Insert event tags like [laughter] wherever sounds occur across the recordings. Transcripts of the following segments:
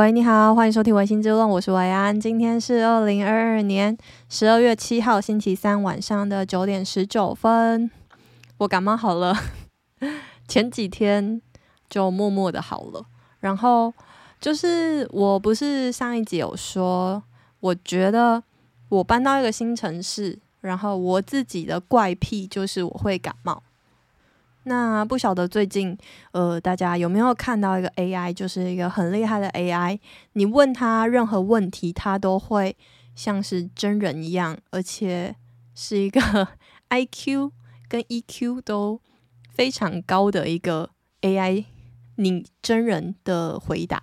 喂，你好，欢迎收听《薇心之论》，我是维安。今天是二零二二年十二月七号星期三晚上的九点十九分。我感冒好了，[laughs] 前几天就默默的好了。然后就是我不是上一集有说，我觉得我搬到一个新城市，然后我自己的怪癖就是我会感冒。那不晓得最近，呃，大家有没有看到一个 AI，就是一个很厉害的 AI，你问他任何问题，他都会像是真人一样，而且是一个 [laughs] IQ 跟 EQ 都非常高的一个 AI，你真人的回答。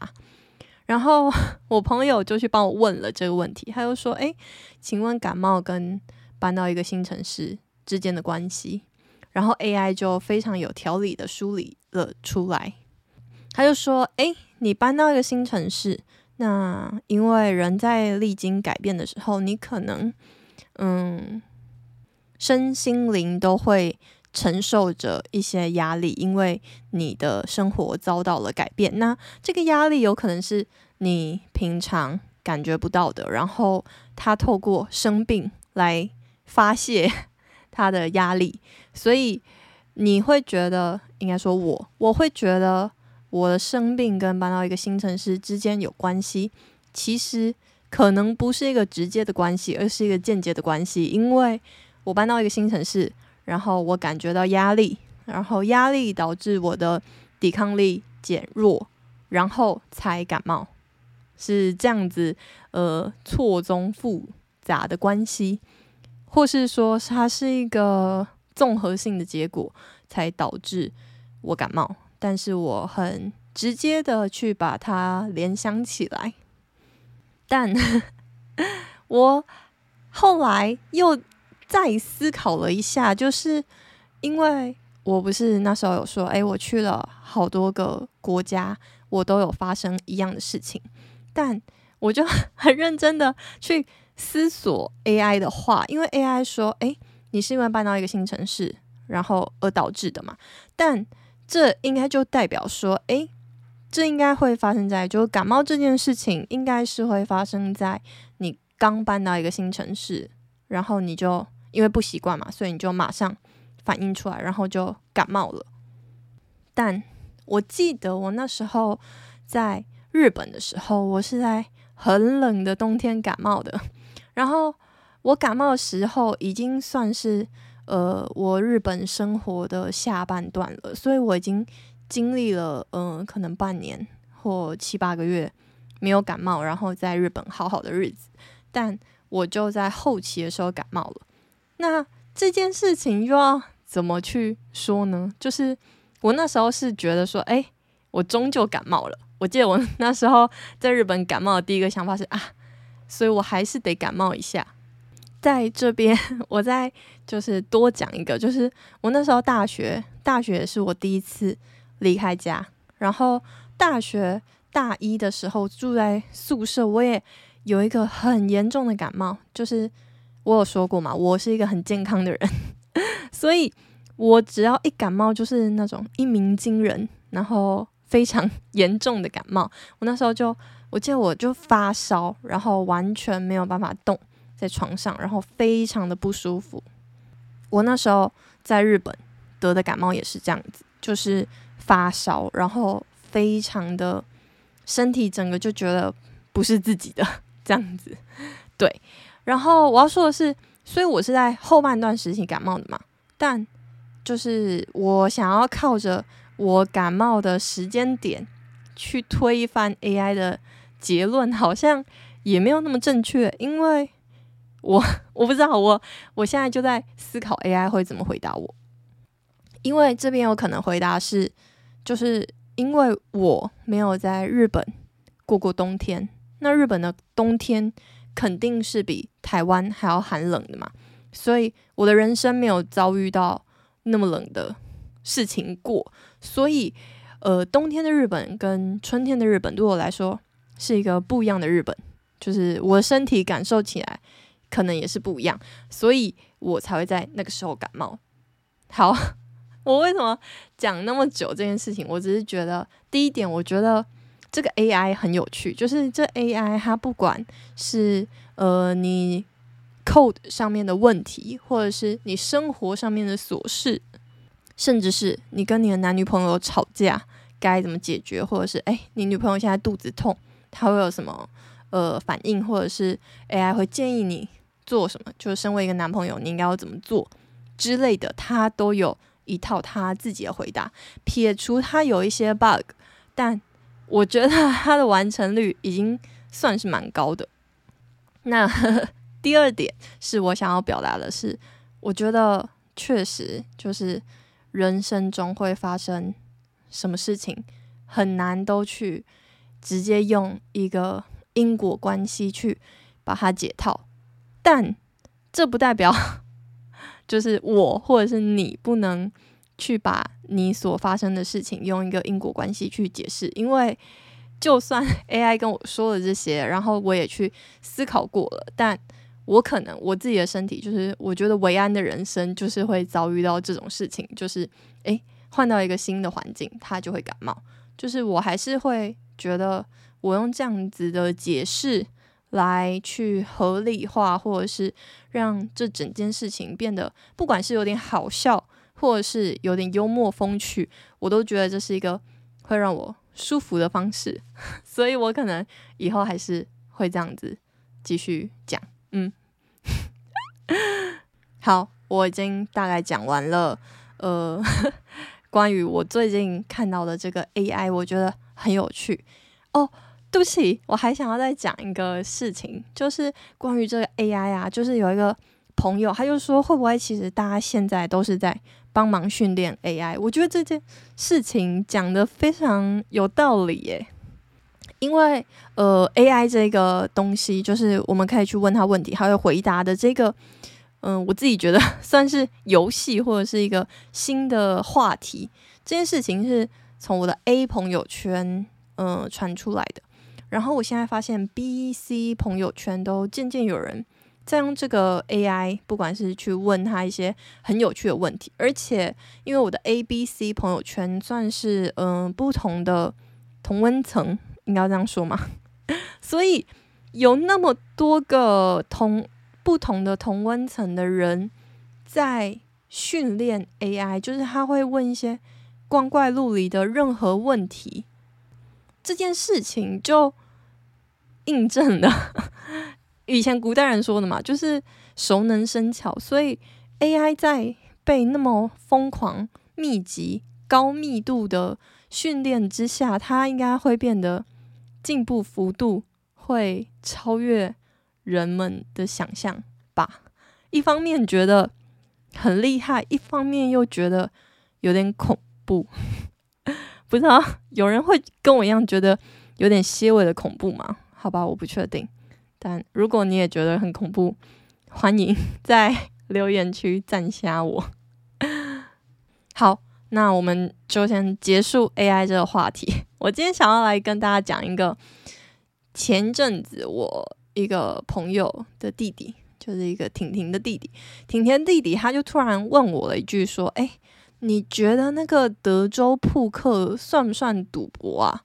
然后 [laughs] 我朋友就去帮我问了这个问题，他就说：“诶，请问感冒跟搬到一个新城市之间的关系？”然后 AI 就非常有条理的梳理了出来，他就说：“诶，你搬到一个新城市，那因为人在历经改变的时候，你可能，嗯，身心灵都会承受着一些压力，因为你的生活遭到了改变。那这个压力有可能是你平常感觉不到的，然后他透过生病来发泄。”他的压力，所以你会觉得，应该说我，我会觉得我的生病跟搬到一个新城市之间有关系。其实可能不是一个直接的关系，而是一个间接的关系。因为我搬到一个新城市，然后我感觉到压力，然后压力导致我的抵抗力减弱，然后才感冒，是这样子，呃，错综复杂的关系。或是说它是一个综合性的结果，才导致我感冒，但是我很直接的去把它联想起来，但 [laughs] 我后来又再思考了一下，就是因为我不是那时候有说，哎，我去了好多个国家，我都有发生一样的事情，但我就 [laughs] 很认真的去。思索 AI 的话，因为 AI 说：“诶，你是因为搬到一个新城市，然后而导致的嘛？但这应该就代表说，诶，这应该会发生在，就感冒这件事情，应该是会发生在你刚搬到一个新城市，然后你就因为不习惯嘛，所以你就马上反应出来，然后就感冒了。但我记得我那时候在日本的时候，我是在很冷的冬天感冒的。”然后我感冒的时候已经算是呃我日本生活的下半段了，所以我已经经历了嗯、可能半年或七八个月没有感冒，然后在日本好好的日子。但我就在后期的时候感冒了。那这件事情又要怎么去说呢？就是我那时候是觉得说，哎，我终究感冒了。我记得我 [laughs] 那时候在日本感冒的第一个想法是啊。所以我还是得感冒一下。在这边，[laughs] 我再就是多讲一个，就是我那时候大学，大学是我第一次离开家。然后大学大一的时候住在宿舍，我也有一个很严重的感冒。就是我有说过嘛，我是一个很健康的人，[laughs] 所以我只要一感冒，就是那种一鸣惊人，然后非常严重的感冒。我那时候就。我记得我就发烧，然后完全没有办法动在床上，然后非常的不舒服。我那时候在日本得的感冒也是这样子，就是发烧，然后非常的身体整个就觉得不是自己的这样子。对，然后我要说的是，所以我是在后半段时期感冒的嘛，但就是我想要靠着我感冒的时间点去推翻 AI 的。结论好像也没有那么正确，因为我 [laughs] 我不知道，我我现在就在思考 AI 会怎么回答我，因为这边有可能回答是，就是因为我没有在日本过过冬天，那日本的冬天肯定是比台湾还要寒冷的嘛，所以我的人生没有遭遇到那么冷的事情过，所以呃，冬天的日本跟春天的日本对我来说。是一个不一样的日本，就是我的身体感受起来可能也是不一样，所以我才会在那个时候感冒。好，[laughs] 我为什么讲那么久这件事情？我只是觉得第一点，我觉得这个 AI 很有趣，就是这 AI 它不管是呃你 code 上面的问题，或者是你生活上面的琐事，甚至是你跟你的男女朋友吵架该怎么解决，或者是诶，你女朋友现在肚子痛，她会有什么呃反应，或者是 AI 会建议你做什么，就是身为一个男朋友你应该要怎么做之类的，它都有一套他自己的回答。撇除它有一些 bug，但我觉得它的完成率已经算是蛮高的。那呵呵第二点是我想要表达的是，我觉得确实就是人生中会发生什么事情，很难都去直接用一个因果关系去把它解套。但这不代表 [laughs] 就是我或者是你不能。去把你所发生的事情用一个因果关系去解释，因为就算 [laughs] AI 跟我说了这些，然后我也去思考过了，但我可能我自己的身体就是，我觉得维安的人生就是会遭遇到这种事情，就是诶，换到一个新的环境，他就会感冒，就是我还是会觉得我用这样子的解释来去合理化，或者是让这整件事情变得，不管是有点好笑。或者是有点幽默风趣，我都觉得这是一个会让我舒服的方式，[laughs] 所以我可能以后还是会这样子继续讲。嗯，[laughs] 好，我已经大概讲完了。呃，[laughs] 关于我最近看到的这个 AI，我觉得很有趣。哦，对不起，我还想要再讲一个事情，就是关于这个 AI 啊，就是有一个朋友，他就说会不会其实大家现在都是在帮忙训练 AI，我觉得这件事情讲得非常有道理耶。因为呃，AI 这个东西，就是我们可以去问他问题，他会回答的。这个，嗯、我自己觉得 [laughs] 算是游戏或者是一个新的话题。这件事情是从我的 A 朋友圈嗯、呃、传出来的，然后我现在发现 B、C 朋友圈都渐渐有人。在用这个 AI，不管是去问他一些很有趣的问题，而且因为我的 A、B、C 朋友圈算是嗯、不同的同温层，应该这样说吗？[laughs] 所以有那么多个同不同的同温层的人在训练 AI，就是他会问一些光怪陆离的任何问题，这件事情就印证了。[laughs] 以前古代人说的嘛，就是熟能生巧，所以 AI 在被那么疯狂、密集、高密度的训练之下，它应该会变得进步幅度会超越人们的想象吧。一方面觉得很厉害，一方面又觉得有点恐怖。[laughs] 不知道有人会跟我一样觉得有点些微的恐怖吗？好吧，我不确定。但如果你也觉得很恐怖，欢迎 [laughs] 在留言区赞下我。好，那我们就先结束 AI 这个话题。我今天想要来跟大家讲一个前阵子我一个朋友的弟弟，就是一个婷婷的弟弟，婷婷弟弟，他就突然问我了一句说：“哎，你觉得那个德州扑克算不算赌博啊？”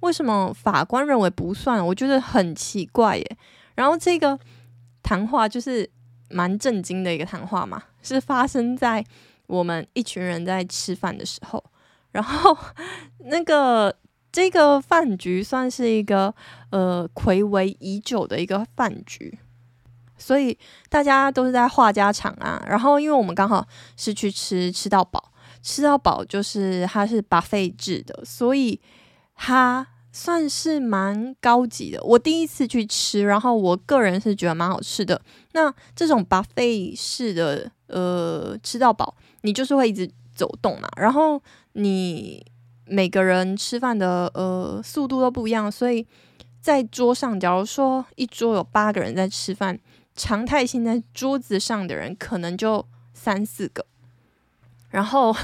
为什么法官认为不算？我觉得很奇怪耶。然后这个谈话就是蛮震惊的一个谈话嘛，是发生在我们一群人在吃饭的时候。然后那个这个饭局算是一个呃睽违已久的一个饭局，所以大家都是在话家常啊。然后因为我们刚好是去吃吃到饱，吃到饱就是它是 buffet 制的，所以。它算是蛮高级的，我第一次去吃，然后我个人是觉得蛮好吃的。那这种 buffet 式的，呃，吃到饱，你就是会一直走动嘛，然后你每个人吃饭的呃速度都不一样，所以在桌上，假如说一桌有八个人在吃饭，常态性在桌子上的人可能就三四个，然后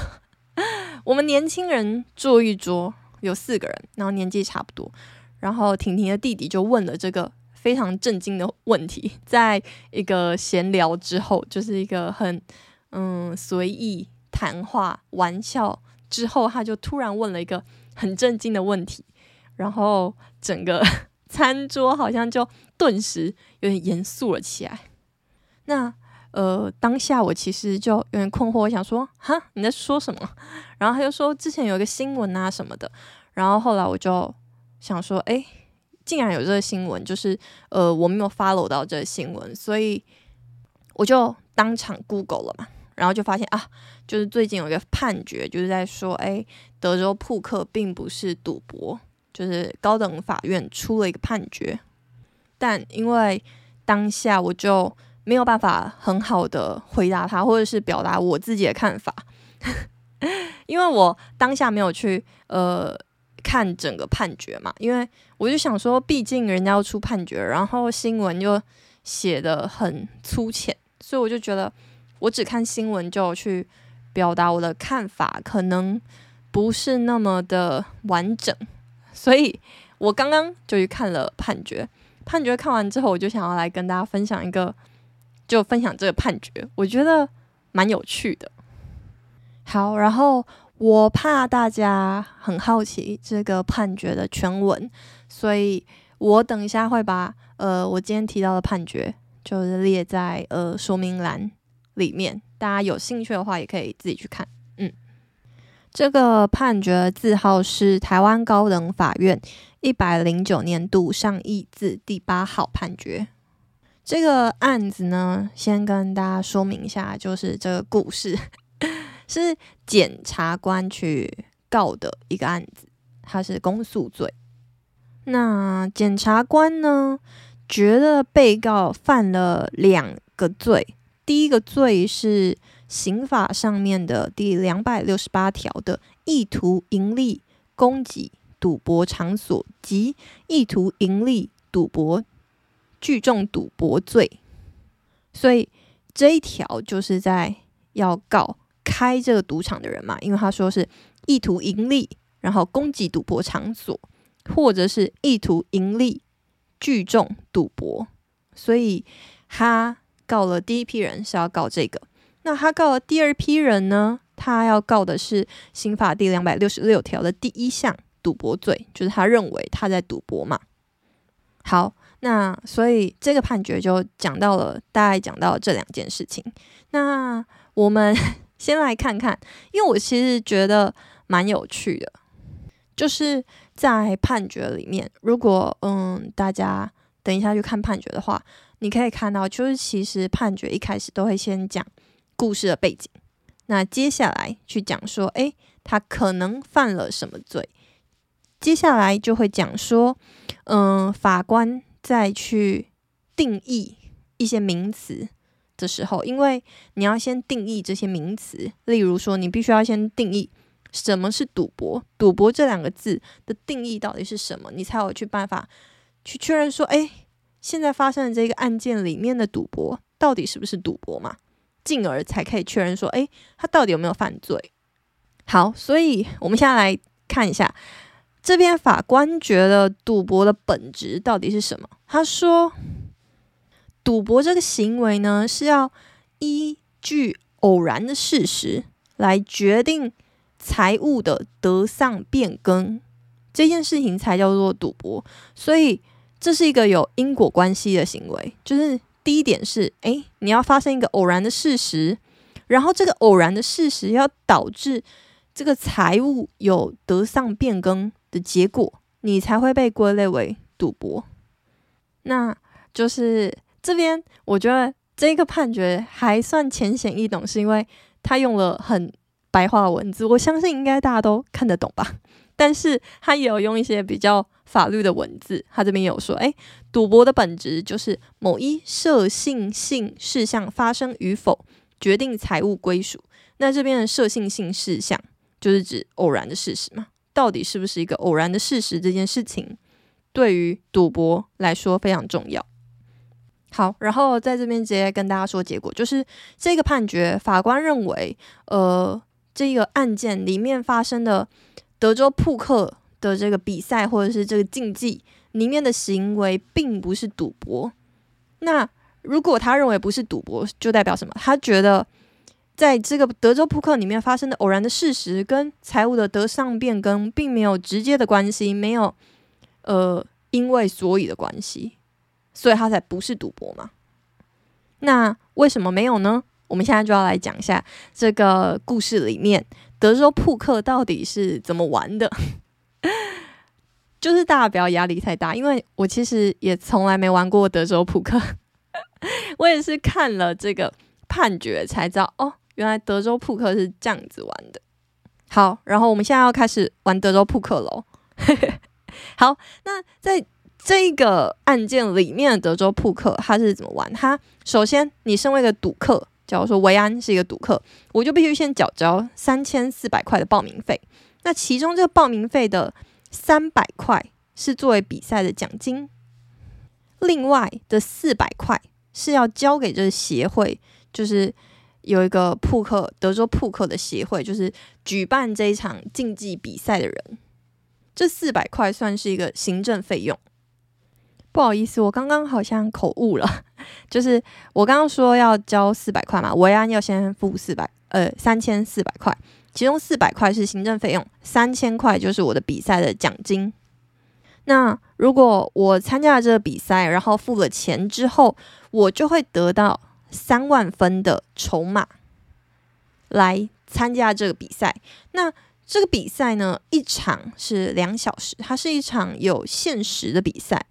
[laughs] 我们年轻人坐一桌。有四个人，然后年纪差不多，然后婷婷的弟弟就问了这个非常震惊的问题，在一个闲聊之后，就是一个很嗯随意谈话玩笑之后，他就突然问了一个很震惊的问题，然后整个餐桌好像就顿时有点严肃了起来。那呃，当下我其实就有点困惑，我想说，哈，你在说什么？[laughs] 然后他就说之前有一个新闻啊什么的。然后后来我就想说，哎，竟然有这个新闻，就是呃，我没有 follow 到这个新闻，所以我就当场 Google 了嘛。然后就发现啊，就是最近有一个判决，就是在说，哎，德州扑克并不是赌博，就是高等法院出了一个判决。但因为当下我就没有办法很好的回答他，或者是表达我自己的看法，[laughs] 因为我当下没有去呃看整个判决嘛，因为我就想说，毕竟人家要出判决，然后新闻又写得很粗浅，所以我就觉得。我只看新闻就去表达我的看法，可能不是那么的完整，所以我刚刚就去看了判决。判决看完之后，我就想要来跟大家分享一个，就分享这个判决，我觉得蛮有趣的。好，然后我怕大家很好奇这个判决的全文，所以我等一下会把呃我今天提到的判决就是列在呃说明栏。里面，大家有兴趣的话，也可以自己去看。这个判决字号是台湾高等法院一百零九年度上易字第八号判决。这个案子呢，先跟大家说明一下，就是这个故事 [laughs] 是检察官去告的一个案子，它是公诉罪。那检察官呢，觉得被告犯了两个罪。第一个罪是刑法上面的第两百六十八条的意图盈利供给赌博场所及意图盈利赌博聚众赌博罪，所以这一条就是在要告开这个赌场的人嘛，因为他说是意图盈利，然后供给赌博场所，或者是意图盈利聚众赌博，所以他。告了第一批人是要告这个，那他告了第二批人呢？他要告的是刑法第两百六十六条的第一项赌博罪，就是他认为他在赌博嘛。好，那所以这个判决就讲到了，大概讲到这两件事情。那我们 [laughs] 先来看看，因为我其实觉得蛮有趣的，就是在判决里面，如果嗯大家等一下去看判决的话。你可以看到，就是其实判决一开始都会先讲故事的背景，那接下来去讲说，诶，他可能犯了什么罪？接下来就会讲说，嗯，法官再去定义一些名词的时候，因为你要先定义这些名词，例如说，你必须要先定义什么是赌博，赌博这两个字的定义到底是什么，你才有去办法去确认说，诶。现在发生的这个案件里面的赌博到底是不是赌博嘛？进而才可以确认说，诶，他到底有没有犯罪？好，所以我们现在来看一下，这边法官觉得赌博的本质到底是什么？他说，赌博这个行为呢，是要依据偶然的事实来决定财物的得丧变更，这件事情才叫做赌博。所以。这是一个有因果关系的行为，就是第一点是，诶，你要发生一个偶然的事实，然后这个偶然的事实要导致这个财务有得丧变更的结果，你才会被归类为赌博。那就是这边，我觉得这个判决还算浅显易懂，是因为他用了很白话文字，我相信应该大家都看得懂吧。但是他也有用一些比较。法律的文字，他这边有说，诶，赌博的本质就是某一设性性事项发生与否，决定财物归属。那这边的设性性事项，就是指偶然的事实嘛？到底是不是一个偶然的事实？这件事情对于赌博来说非常重要。好，然后在这边直接跟大家说结果，就是这个判决，法官认为，呃，这个案件里面发生的德州扑克。的这个比赛或者是这个竞技里面的行为并不是赌博。那如果他认为不是赌博，就代表什么？他觉得在这个德州扑克里面发生的偶然的事实跟财务的得上变更并没有直接的关系，没有呃，因为所以的关系，所以他才不是赌博嘛。那为什么没有呢？我们现在就要来讲一下这个故事里面德州扑克到底是怎么玩的。[laughs] 就是大家不要压力太大，因为我其实也从来没玩过德州扑克，[laughs] 我也是看了这个判决才知道哦，原来德州扑克是这样子玩的。好，然后我们现在要开始玩德州扑克喽。[laughs] 好，那在这个案件里面的德州扑克，它是怎么玩？它首先，你身为一个赌客，假如说维安是一个赌客，我就必须先缴交三千四百块的报名费。那其中这个报名费的三百块是作为比赛的奖金，另外的四百块是要交给这个协会，就是有一个扑克德州扑克的协会，就是举办这一场竞技比赛的人。这四百块算是一个行政费用。不好意思，我刚刚好像口误了，[laughs] 就是我刚刚说要交四百块嘛，维安要先付四百，呃，三千四百块。其中四百块是行政费用，三千块就是我的比赛的奖金。那如果我参加了这个比赛，然后付了钱之后，我就会得到三万分的筹码来参加这个比赛。那这个比赛呢，一场是两小时，它是一场有限时的比赛。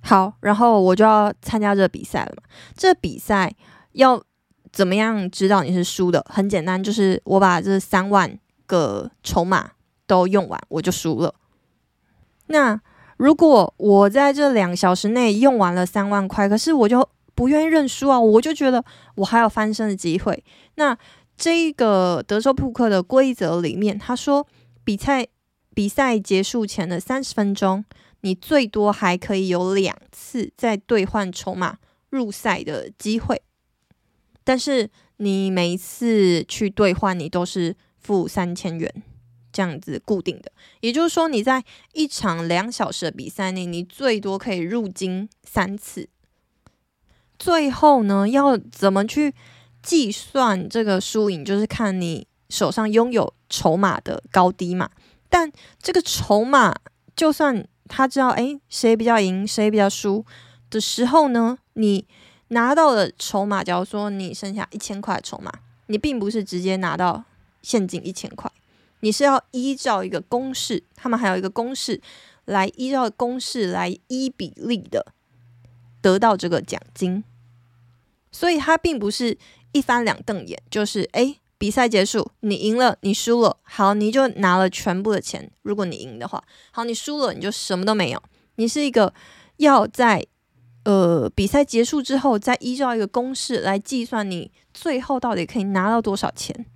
好，然后我就要参加这个比赛了嘛。这比赛要。怎么样知道你是输的？很简单，就是我把这三万个筹码都用完，我就输了。那如果我在这两小时内用完了三万块，可是我就不愿意认输啊，我就觉得我还有翻身的机会。那这个德州扑克的规则里面，他说比赛比赛结束前的三十分钟，你最多还可以有两次再兑换筹码入赛的机会。但是你每一次去兑换，你都是付三千元这样子固定的。也就是说，你在一场两小时的比赛内，你最多可以入金三次。最后呢，要怎么去计算这个输赢，就是看你手上拥有筹码的高低嘛。但这个筹码，就算他知道，诶，谁比较赢，谁比较输的时候呢，你。拿到的筹码，假如说你剩下一千块筹码，你并不是直接拿到现金一千块，你是要依照一个公式，他们还有一个公式来依照公式来依比例的得到这个奖金，所以它并不是一翻两瞪眼，就是诶，比赛结束，你赢了，你输了，好，你就拿了全部的钱。如果你赢的话，好，你输了，你就什么都没有。你是一个要在。呃，比赛结束之后，再依照一个公式来计算你最后到底可以拿到多少钱。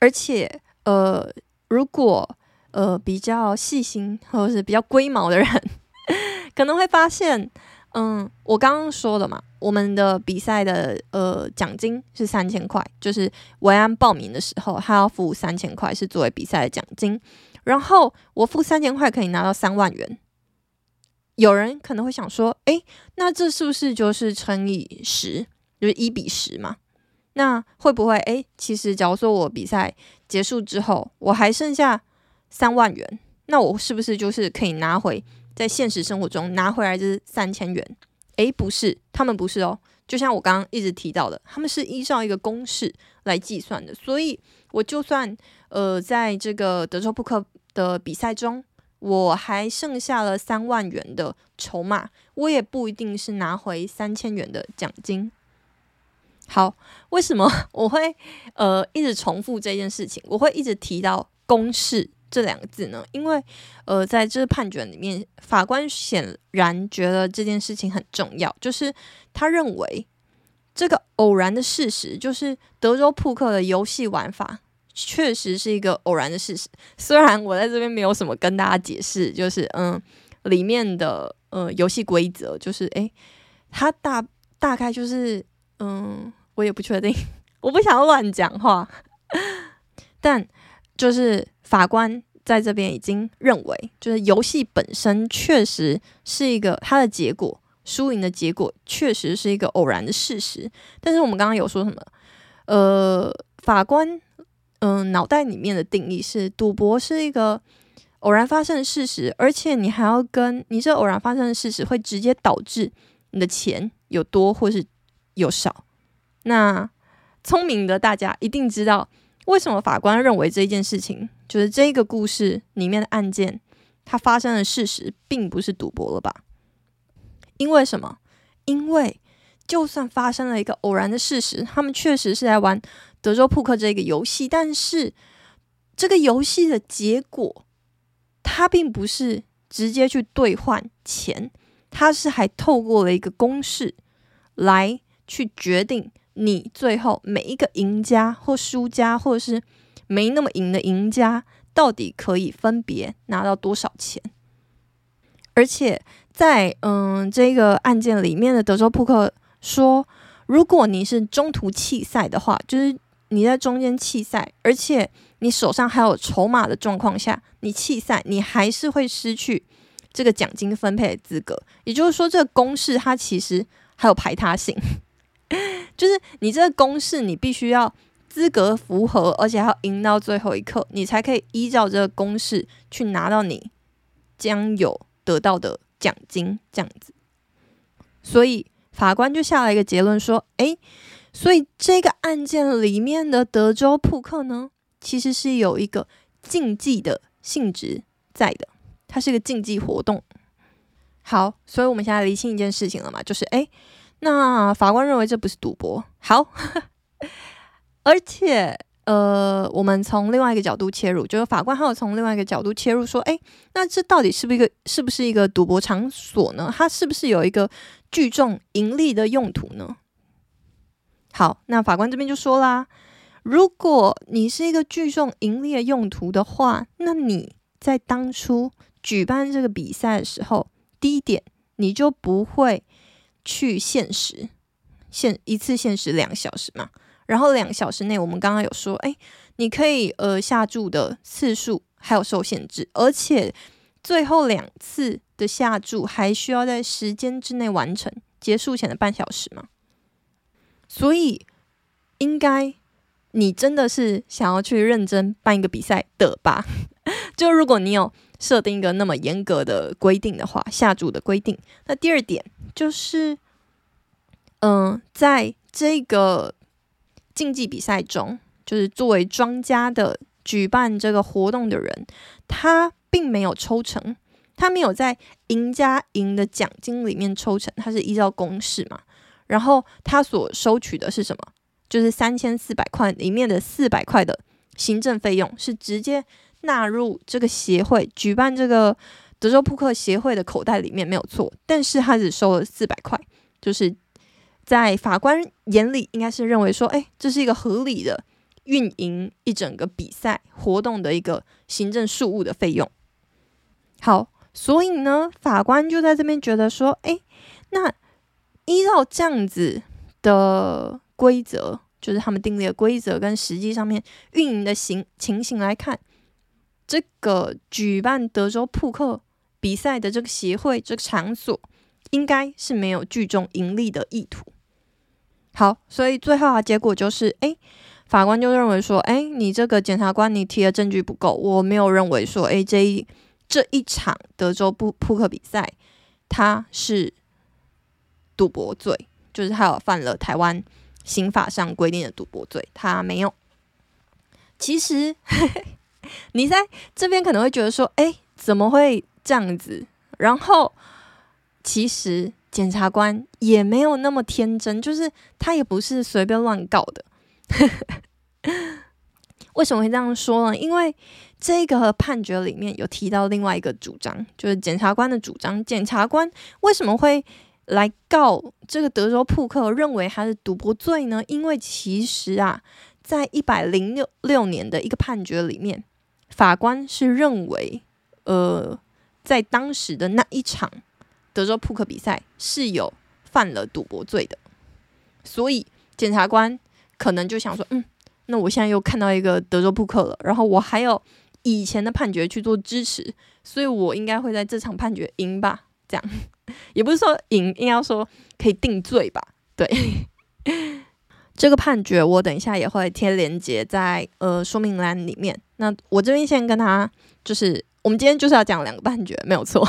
而且，呃，如果呃比较细心或者是比较龟毛的人，[laughs] 可能会发现，嗯，我刚刚说的嘛，我们的比赛的呃奖金是三千块，就是维安报名的时候，他要付三千块是作为比赛的奖金，然后我付三千块可以拿到三万元。有人可能会想说，诶，那这是不是就是乘以十，就是一比十嘛？那会不会，诶，其实假如说我比赛结束之后，我还剩下三万元，那我是不是就是可以拿回在现实生活中拿回来这三千元？诶，不是，他们不是哦。就像我刚刚一直提到的，他们是依照一个公式来计算的，所以我就算呃，在这个德州扑克的比赛中。我还剩下了三万元的筹码，我也不一定是拿回三千元的奖金。好，为什么 [laughs] 我会呃一直重复这件事情？我会一直提到公式这两个字呢？因为呃在这判决里面，法官显然觉得这件事情很重要，就是他认为这个偶然的事实，就是德州扑克的游戏玩法。确实是一个偶然的事实，虽然我在这边没有什么跟大家解释，就是嗯，里面的呃游戏规则，就是诶，它大大概就是嗯，我也不确定，[laughs] 我不想乱讲话，[laughs] 但就是法官在这边已经认为，就是游戏本身确实是一个它的结果，输赢的结果确实是一个偶然的事实，但是我们刚刚有说什么？呃，法官。嗯，脑袋里面的定义是赌博是一个偶然发生的事实，而且你还要跟你这偶然发生的事实会直接导致你的钱有多或是有少。那聪明的大家一定知道，为什么法官认为这件事情就是这个故事里面的案件，它发生的事实并不是赌博了吧？因为什么？因为就算发生了一个偶然的事实，他们确实是在玩德州扑克这个游戏，但是这个游戏的结果，它并不是直接去兑换钱，它是还透过了一个公式来去决定。你最后每一个赢家或输家，或者是没那么赢的赢家，到底可以分别拿到多少钱？而且在嗯这个案件里面的德州扑克说，如果你是中途弃赛的话，就是你在中间弃赛，而且你手上还有筹码的状况下，你弃赛，你还是会失去这个奖金分配的资格。也就是说，这个公式它其实还有排他性。[laughs] 就是你这个公式，你必须要资格符合，而且还要赢到最后一刻，你才可以依照这个公式去拿到你将有得到的奖金。这样子，所以法官就下了一个结论说：“诶，所以这个案件里面的德州扑克呢，其实是有一个竞技的性质在的，它是一个竞技活动。”好，所以我们现在厘清一件事情了嘛，就是诶。那法官认为这不是赌博，好，[laughs] 而且呃，我们从另外一个角度切入，就是法官还有从另外一个角度切入说，诶，那这到底是不是一个是不是一个赌博场所呢？它是不是有一个聚众盈利的用途呢？好，那法官这边就说啦，如果你是一个聚众盈利的用途的话，那你在当初举办这个比赛的时候，第一点你就不会。去限时，限一次限时两小时嘛，然后两小时内，我们刚刚有说，哎，你可以呃下注的次数还有受限制，而且最后两次的下注还需要在时间之内完成，结束前的半小时嘛。所以应该你真的是想要去认真办一个比赛的吧？[laughs] 就如果你有设定一个那么严格的规定的话，下注的规定，那第二点。就是，嗯、在这个竞技比赛中，就是作为庄家的举办这个活动的人，他并没有抽成，他没有在赢家赢的奖金里面抽成，他是依照公式嘛。然后他所收取的是什么？就是三千四百块里面的四百块的行政费用，是直接纳入这个协会举办这个。德州扑克协会的口袋里面没有错，但是他只收了四百块，就是在法官眼里应该是认为说，哎，这是一个合理的运营一整个比赛活动的一个行政事务的费用。好，所以呢，法官就在这边觉得说，哎，那依照这样子的规则，就是他们订立的规则跟实际上面运营的形情形来看，这个举办德州扑克。比赛的这个协会，这个场所应该是没有聚众盈利的意图。好，所以最后啊，结果就是，哎，法官就认为说，哎，你这个检察官你提的证据不够，我没有认为说，哎，这一这一场德州扑扑克比赛，它是赌博罪，就是他有犯了台湾刑法上规定的赌博罪，他没有。其实嘿嘿 [laughs] 你在这边可能会觉得说，哎，怎么会？这样子，然后其实检察官也没有那么天真，就是他也不是随便乱告的。[laughs] 为什么会这样说呢？因为这个判决里面有提到另外一个主张，就是检察官的主张。检察官为什么会来告这个德州扑克，认为他是赌博罪呢？因为其实啊，在一百零六六年的一个判决里面，法官是认为，呃。在当时的那一场德州扑克比赛是有犯了赌博罪的，所以检察官可能就想说，嗯，那我现在又看到一个德州扑克了，然后我还有以前的判决去做支持，所以我应该会在这场判决赢吧？这样 [laughs] 也不是说赢，应该要说可以定罪吧？[laughs] 对，[laughs] 这个判决我等一下也会贴连接在呃说明栏里面。那我这边先跟他就是。我们今天就是要讲两个判决，没有错。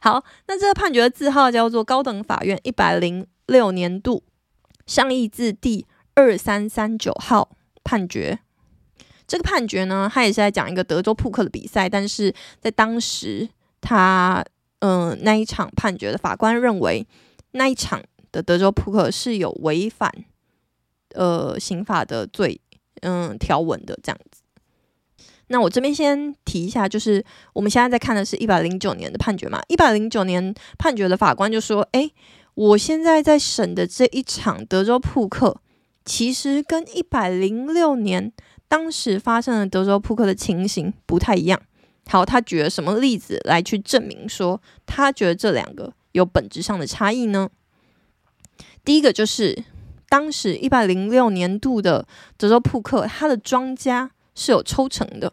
好，那这个判决的字号叫做高等法院一百零六年度上议字第二三三九号判决。这个判决呢，它也是在讲一个德州扑克的比赛，但是在当时他嗯、那一场判决的法官认为那一场的德州扑克是有违反呃刑法的罪嗯条文的这样子。那我这边先提一下，就是我们现在在看的是一百零九年的判决嘛。一百零九年判决的法官就说：“诶，我现在在审的这一场德州扑克，其实跟一百零六年当时发生的德州扑克的情形不太一样。好，他举了什么例子来去证明说他觉得这两个有本质上的差异呢？第一个就是当时一百零六年度的德州扑克，他的庄家是有抽成的。”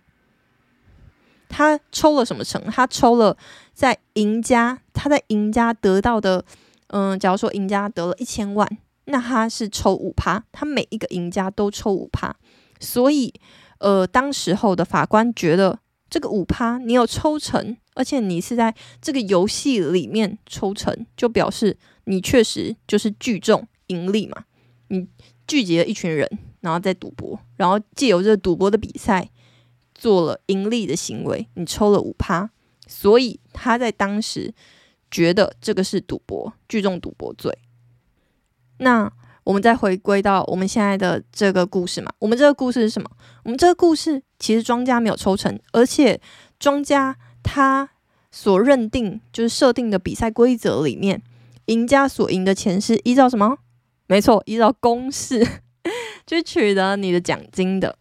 他抽了什么成？他抽了在赢家，他在赢家得到的，嗯，假如说赢家得了一千万，那他是抽五趴，他每一个赢家都抽五趴，所以，呃，当时候的法官觉得这个五趴你有抽成，而且你是在这个游戏里面抽成，就表示你确实就是聚众盈利嘛，你聚集了一群人，然后再赌博，然后借由这赌博的比赛。做了盈利的行为，你抽了五趴，所以他在当时觉得这个是赌博，聚众赌博罪。那我们再回归到我们现在的这个故事嘛，我们这个故事是什么？我们这个故事其实庄家没有抽成，而且庄家他所认定就是设定的比赛规则里面，赢家所赢的钱是依照什么？没错，依照公式 [laughs] 去取得你的奖金的。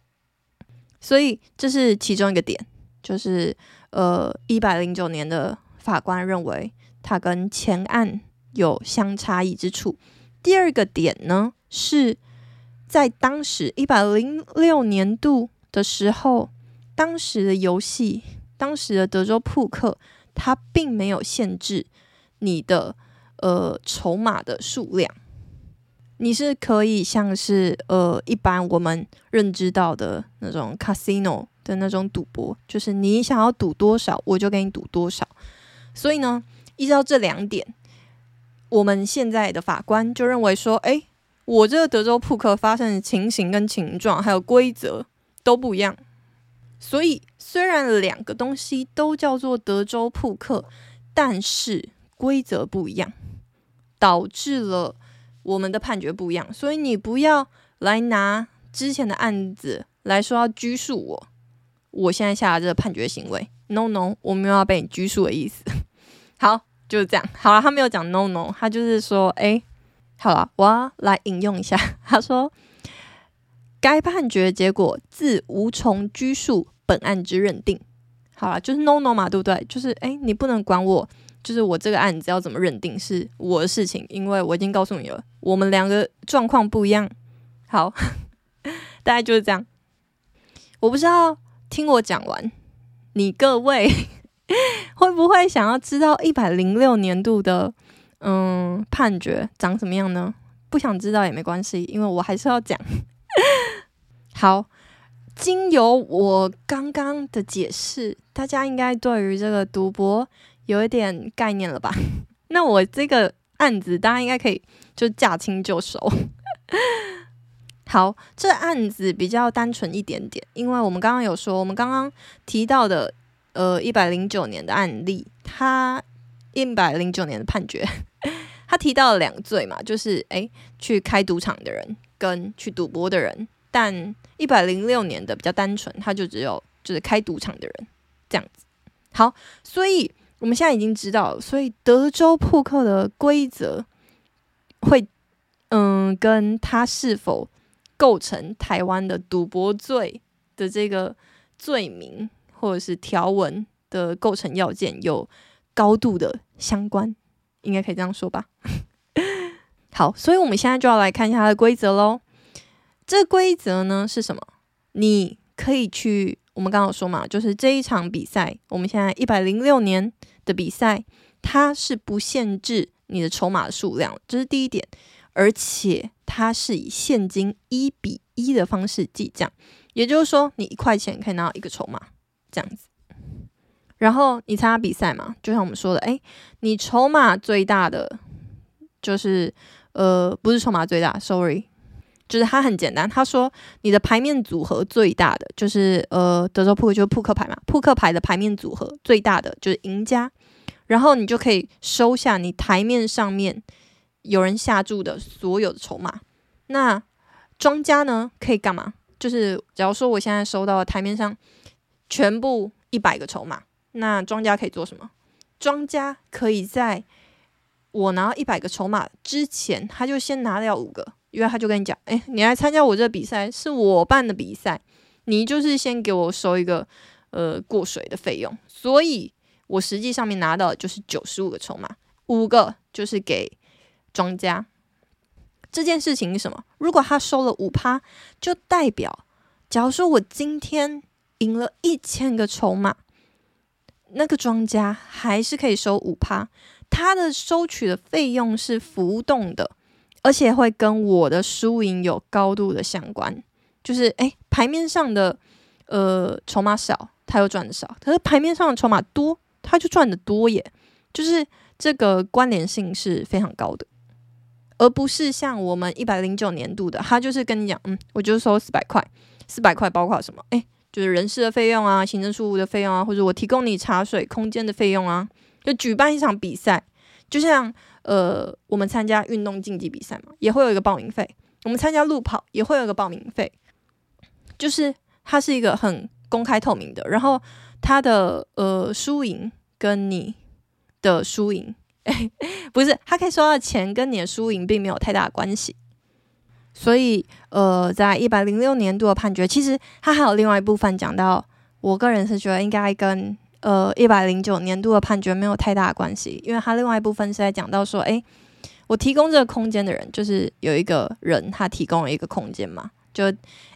所以这是其中一个点，就是呃，一百零九年的法官认为他跟前案有相差异之处。第二个点呢，是在当时一百零六年度的时候，当时的游戏，当时的德州扑克，它并没有限制你的呃筹码的数量。你是可以像是呃，一般我们认知到的那种 casino 的那种赌博，就是你想要赌多少，我就给你赌多少。所以呢，依照这两点，我们现在的法官就认为说，诶，我这个德州扑克发生的情形跟情状还有规则都不一样。所以虽然两个东西都叫做德州扑克，但是规则不一样，导致了。我们的判决不一样，所以你不要来拿之前的案子来说要拘束我。我现在下的这个判决行为，no no，我没有要被你拘束的意思。好，就是这样。好了，他没有讲 no no，他就是说，哎，好了，我要来引用一下。他说，该判决结果自无从拘束本案之认定。好了，就是 no no 嘛，对不对？就是哎，你不能管我。就是我这个案子要怎么认定是我的事情，因为我已经告诉你了，我们两个状况不一样。好，[laughs] 大概就是这样。我不知道听我讲完，你各位 [laughs] 会不会想要知道一百零六年度的嗯判决长什么样呢？不想知道也没关系，因为我还是要讲。[laughs] 好，经由我刚刚的解释，大家应该对于这个赌博。有一点概念了吧？[laughs] 那我这个案子大家应该可以就驾轻就熟。好，这案子比较单纯一点点，因为我们刚刚有说，我们刚刚提到的呃一百零九年的案例，他一百零九年的判决，他提到了两罪嘛，就是诶去开赌场的人跟去赌博的人，但一百零六年的比较单纯，他就只有就是开赌场的人这样子。好，所以。我们现在已经知道，所以德州扑克的规则会，嗯，跟他是否构成台湾的赌博罪的这个罪名或者是条文的构成要件有高度的相关，应该可以这样说吧？[laughs] 好，所以我们现在就要来看一下它的规则喽。这规则呢是什么？你可以去。我们刚刚有说嘛，就是这一场比赛，我们现在一百零六年的比赛，它是不限制你的筹码数量，这是第一点，而且它是以现金一比一的方式计价，也就是说，你一块钱可以拿到一个筹码，这样子。然后你参加比赛嘛，就像我们说的，诶，你筹码最大的就是呃，不是筹码最大，sorry，就是它很简单。他说你的牌面组合最大的就是呃，德州扑克就是扑克牌嘛，扑克牌的牌面组合最大的就是赢家。然后你就可以收下你台面上面有人下注的所有的筹码。那庄家呢，可以干嘛？就是假如说我现在收到了台面上全部一百个筹码。那庄家可以做什么？庄家可以在我拿到一百个筹码之前，他就先拿掉五个，因为他就跟你讲：“哎，你来参加我这比赛，是我办的比赛，你就是先给我收一个呃过水的费用。”所以，我实际上面拿到的就是九十五个筹码，五个就是给庄家。这件事情是什么？如果他收了五趴，就代表，假如说我今天赢了一千个筹码。那个庄家还是可以收五趴，他的收取的费用是浮动的，而且会跟我的输赢有高度的相关。就是诶，牌面上的呃筹码少，他又赚的少；可是牌面上的筹码多，他就赚的多耶。就是这个关联性是非常高的，而不是像我们一百零九年度的，他就是跟你讲，嗯，我就收四百块，四百块包括什么？诶。就是人事的费用啊，行政事务的费用啊，或者我提供你茶水空间的费用啊，就举办一场比赛，就像呃，我们参加运动竞技比赛嘛，也会有一个报名费；我们参加路跑也会有一个报名费，就是它是一个很公开透明的，然后它的呃输赢跟你的输赢，[laughs] 不是，它可以收到钱跟你的输赢并没有太大的关系。所以，呃，在一百零六年度的判决，其实它还有另外一部分讲到，我个人是觉得应该跟呃一百零九年度的判决没有太大的关系，因为它另外一部分是在讲到说，诶，我提供这个空间的人，就是有一个人他提供了一个空间嘛，就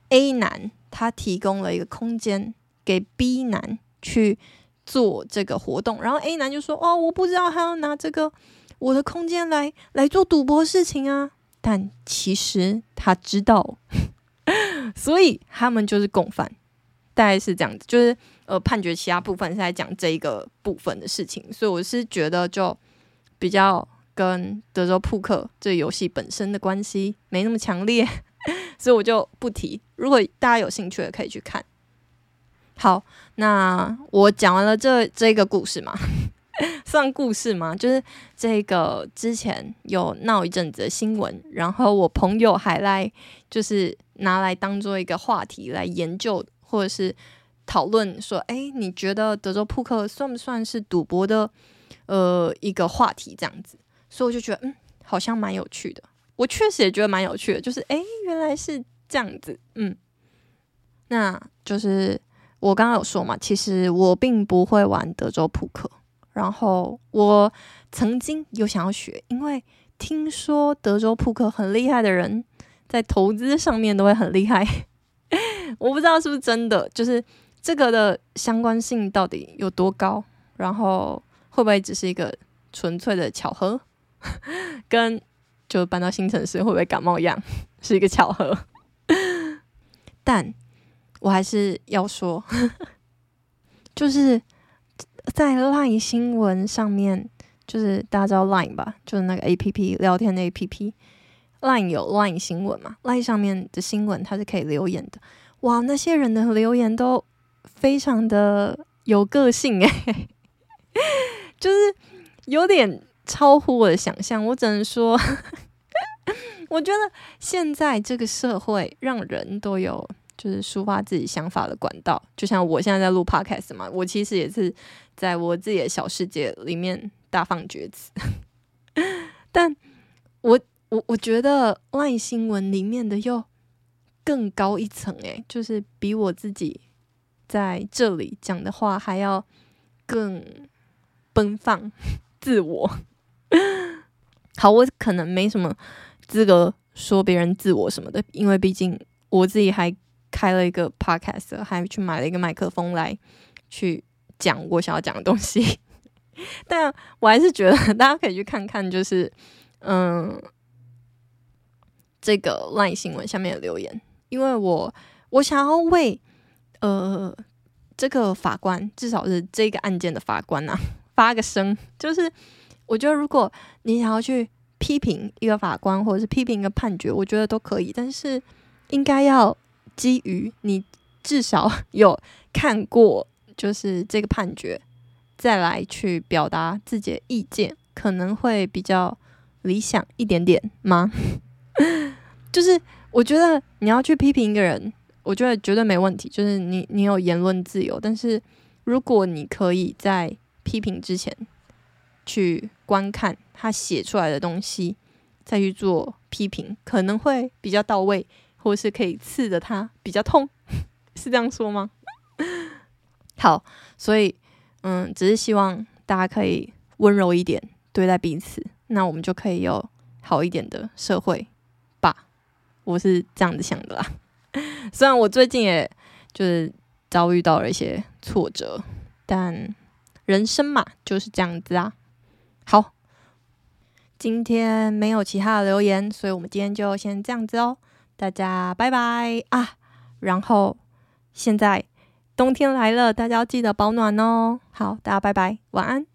A 男他提供了一个空间给 B 男去做这个活动，然后 A 男就说，哦，我不知道他要拿这个我的空间来来做赌博事情啊。但其实他知道，[laughs] 所以他们就是共犯，大概是这样子。就是呃，判决其他部分是在讲这一个部分的事情，所以我是觉得就比较跟德州扑克这游戏本身的关系没那么强烈，[laughs] 所以我就不提。如果大家有兴趣的，可以去看。好，那我讲完了这这个故事嘛。[laughs] 算故事吗？就是这个之前有闹一阵子的新闻，然后我朋友还来就是拿来当做一个话题来研究，或者是讨论说，哎，你觉得德州扑克算不算是赌博的呃一个话题？这样子，所以我就觉得嗯，好像蛮有趣的。我确实也觉得蛮有趣的，就是哎，原来是这样子，嗯，那就是我刚刚有说嘛，其实我并不会玩德州扑克。然后我曾经有想要学，因为听说德州扑克很厉害的人，在投资上面都会很厉害。[laughs] 我不知道是不是真的，就是这个的相关性到底有多高，然后会不会只是一个纯粹的巧合，[laughs] 跟就搬到新城市会不会感冒一样，是一个巧合。[laughs] 但我还是要说，就是。在 Line 新闻上面，就是大家知道 Line 吧，就是那个 APP 聊天的 APP，Line 有 Line 新闻嘛，Line 上面的新闻它是可以留言的。哇，那些人的留言都非常的有个性诶，[laughs] 就是有点超乎我的想象。我只能说，[laughs] 我觉得现在这个社会让人都有。就是抒发自己想法的管道，就像我现在在录 podcast 嘛，我其实也是在我自己的小世界里面大放厥词。[laughs] 但我我我觉得外新闻里面的又更高一层，诶，就是比我自己在这里讲的话还要更奔放、自我。[laughs] 好，我可能没什么资格说别人自我什么的，因为毕竟我自己还。开了一个 podcast，还去买了一个麦克风来去讲我想要讲的东西，[laughs] 但我还是觉得大家可以去看看，就是嗯，这个 LINE 新闻下面的留言，因为我我想要为呃这个法官，至少是这个案件的法官呐、啊，[laughs] 发个声，就是我觉得如果你想要去批评一个法官，或者是批评一个判决，我觉得都可以，但是应该要基于你至少有看过，就是这个判决，再来去表达自己的意见，可能会比较理想一点点吗？[laughs] 就是我觉得你要去批评一个人。我觉得绝对没问题，就是你你有言论自由，但是如果你可以在批评之前去观看他写出来的东西，再去做批评，可能会比较到位，或是可以刺得他比较痛，[laughs] 是这样说吗？[laughs] 好，所以嗯，只是希望大家可以温柔一点对待彼此，那我们就可以有好一点的社会吧。我是这样子想的啦。[laughs] 虽然我最近也就是遭遇到了一些挫折，但人生嘛就是这样子啊。好，今天没有其他的留言，所以我们今天就先这样子哦。大家拜拜啊！然后现在冬天来了，大家要记得保暖哦。好，大家拜拜，晚安。